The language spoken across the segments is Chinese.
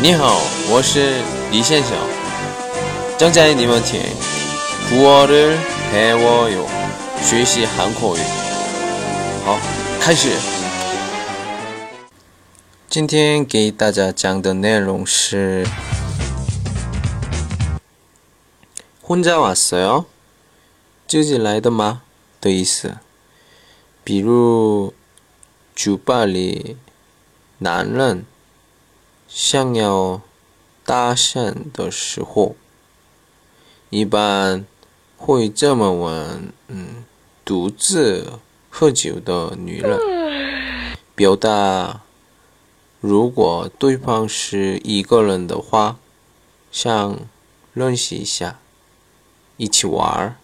你好，我是李先生。正在你们听古어를배워요学习韩国语。好，开始。今天给大家讲的内容是혼자왔어요自己来的吗的意思。比如酒吧里男人 想要搭讪的时候，一般会这么问：“嗯，独自喝酒的女人，表达如果对方是一个人的话，想认识一下，一起玩儿，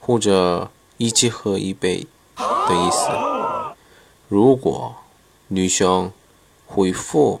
或者一起喝一杯的意思。如果女生回复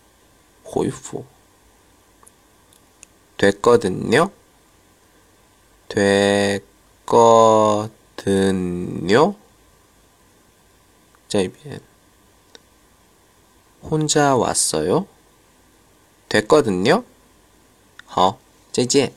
回复됐거든요됐거든요再一遍혼자왔어요됐거든요好，再见。